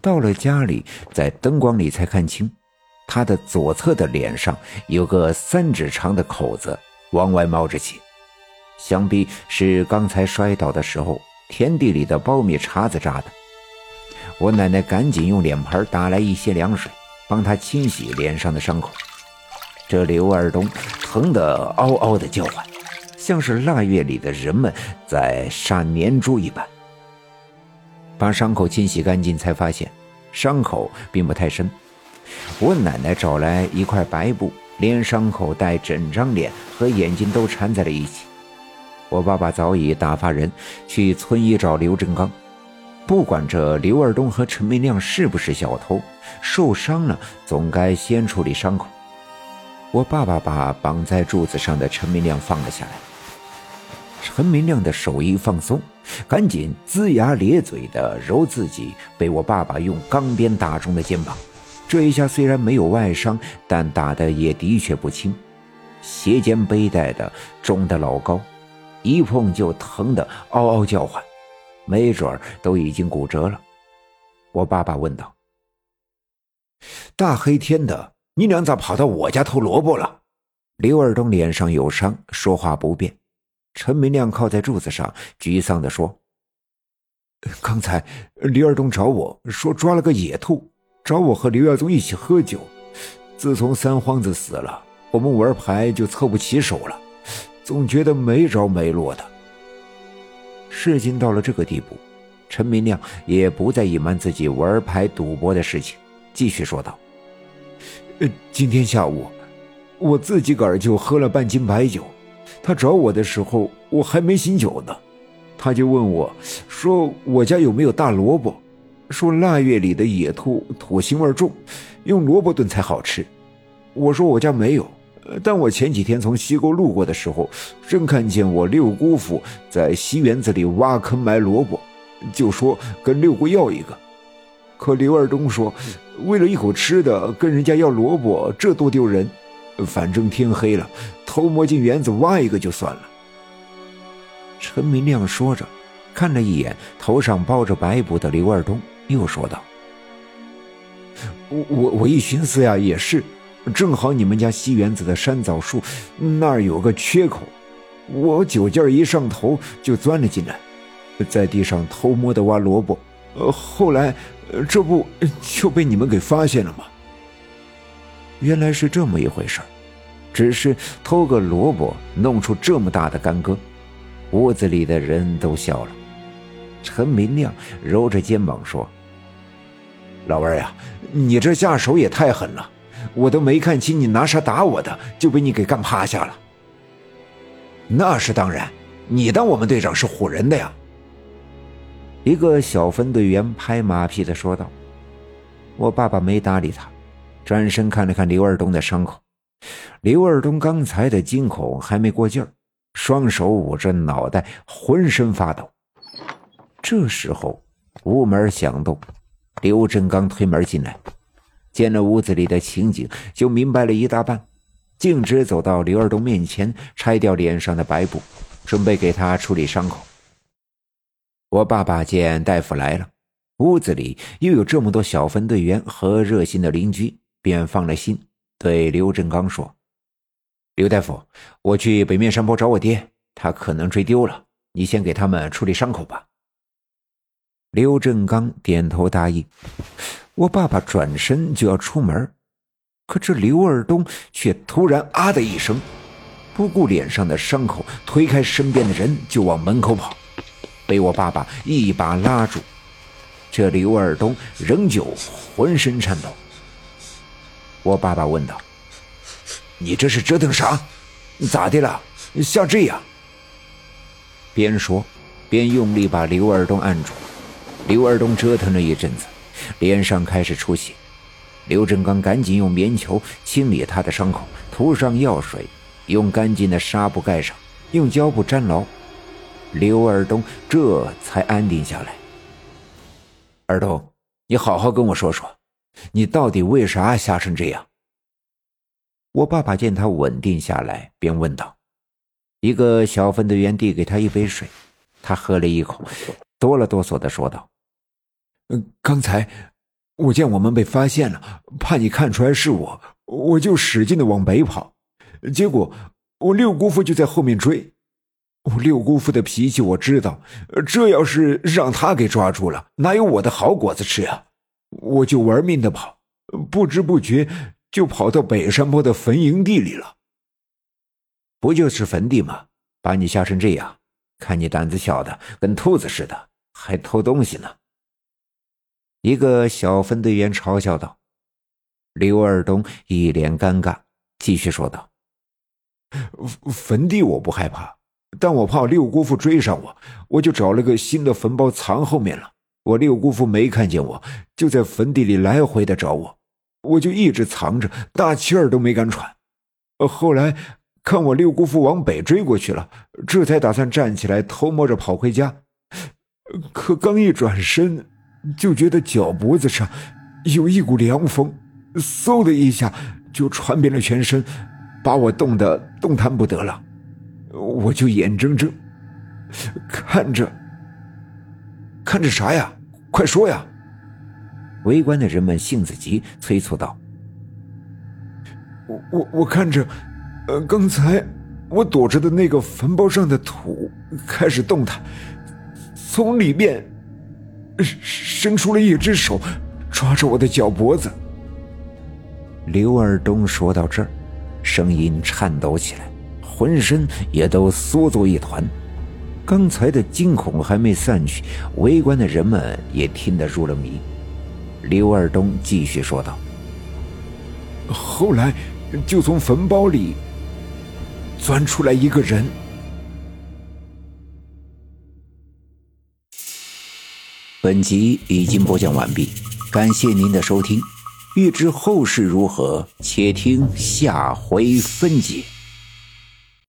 到了家里，在灯光里才看清，他的左侧的脸上有个三指长的口子，往外冒着血，想必是刚才摔倒的时候田地里的苞米茬子扎的。我奶奶赶紧用脸盆打来一些凉水，帮他清洗脸上的伤口。这刘二东疼得嗷嗷的叫唤，像是腊月里的人们在杀年猪一般。把伤口清洗干净，才发现伤口并不太深。我奶奶找来一块白布，连伤口带整张脸和眼睛都缠在了一起。我爸爸早已打发人去村医找刘振刚。不管这刘二东和陈明亮是不是小偷，受伤了总该先处理伤口。我爸爸把绑在柱子上的陈明亮放了下来。陈明亮的手一放松，赶紧龇牙咧嘴地揉自己被我爸爸用钢鞭打中的肩膀。这一下虽然没有外伤，但打的也的确不轻，斜肩背带的肿得老高，一碰就疼得嗷嗷叫唤。没准儿都已经骨折了，我爸爸问道：“大黑天的，你俩咋跑到我家偷萝卜了？”刘二东脸上有伤，说话不便。陈明亮靠在柱子上，沮丧地说：“刚才刘二东找我说抓了个野兔，找我和刘耀宗一起喝酒。自从三皇子死了，我们玩牌就凑不起手了，总觉得没着没落的。”事情到了这个地步，陈明亮也不再隐瞒自己玩牌赌博的事情，继续说道：“呃，今天下午，我自己个儿就喝了半斤白酒。他找我的时候，我还没醒酒呢，他就问我，说我家有没有大萝卜，说腊月里的野兔土腥味重，用萝卜炖才好吃。我说我家没有。”但我前几天从西沟路过的时候，正看见我六姑父在西园子里挖坑埋萝卜，就说跟六姑要一个。可刘二东说，为了一口吃的跟人家要萝卜，这多丢人。反正天黑了，偷摸进园子挖一个就算了。陈明亮说着，看了一眼头上包着白布的刘二东，又说道：“我我我一寻思呀，也是。”正好你们家西园子的山枣树那儿有个缺口，我酒劲儿一上头就钻了进来，在地上偷摸的挖萝卜。呃，后来这不就被你们给发现了吗？原来是这么一回事只是偷个萝卜弄出这么大的干戈，屋子里的人都笑了。陈明亮揉着肩膀说：“老二呀，你这下手也太狠了。”我都没看清你拿啥打我的，就被你给干趴下了。那是当然，你当我们队长是唬人的呀？一个小分队员拍马屁的说道。我爸爸没搭理他，转身看了看刘二东的伤口。刘二东刚才的惊恐还没过劲儿，双手捂着脑袋，浑身发抖。这时候，屋门响动，刘振刚推门进来。见了屋子里的情景，就明白了一大半，径直走到刘二东面前，拆掉脸上的白布，准备给他处理伤口。我爸爸见大夫来了，屋子里又有这么多小分队员和热心的邻居，便放了心，对刘振刚说：“刘大夫，我去北面山坡找我爹，他可能追丢了，你先给他们处理伤口吧。”刘振刚点头答应。我爸爸转身就要出门，可这刘二东却突然啊的一声，不顾脸上的伤口，推开身边的人就往门口跑，被我爸爸一把拉住。这刘二东仍旧浑身颤抖。我爸爸问道：“你这是折腾啥？咋的了？像这样？”边说边用力把刘二东按住。刘二东折腾了一阵子。脸上开始出血，刘振刚赶紧用棉球清理他的伤口，涂上药水，用干净的纱布盖上，用胶布粘牢。刘二东这才安定下来。二东，你好好跟我说说，你到底为啥吓成这样？我爸爸见他稳定下来，便问道。一个小分队员递给他一杯水，他喝了一口，哆了哆嗦的说道。刚才我见我们被发现了，怕你看出来是我，我就使劲的往北跑。结果我六姑父就在后面追。我六姑父的脾气我知道，这要是让他给抓住了，哪有我的好果子吃啊？我就玩命的跑，不知不觉就跑到北山坡的坟营地里了。不就是坟地吗？把你吓成这样，看你胆子小的跟兔子似的，还偷东西呢。一个小分队员嘲笑道。刘二东一脸尴尬，继续说道：“坟地我不害怕，但我怕六姑父追上我，我就找了个新的坟包藏后面了。我六姑父没看见我，就在坟地里来回的找我，我就一直藏着，大气儿都没敢喘。后来……”看我六姑父往北追过去了，这才打算站起来偷摸着跑回家。可刚一转身，就觉得脚脖子上有一股凉风，嗖的一下就传遍了全身，把我冻得动弹不得了。我就眼睁睁看着，看着啥呀？快说呀！围观的人们性子急，催促道：“我我我看着。”呃，刚才我躲着的那个坟包上的土开始动弹，从里面伸出了一只手，抓着我的脚脖子。刘二东说到这儿，声音颤抖起来，浑身也都缩作一团。刚才的惊恐还没散去，围观的人们也听得入了迷。刘二东继续说道：“后来就从坟包里。”钻出来一个人。本集已经播讲完毕，感谢您的收听。欲知后事如何，且听下回分解。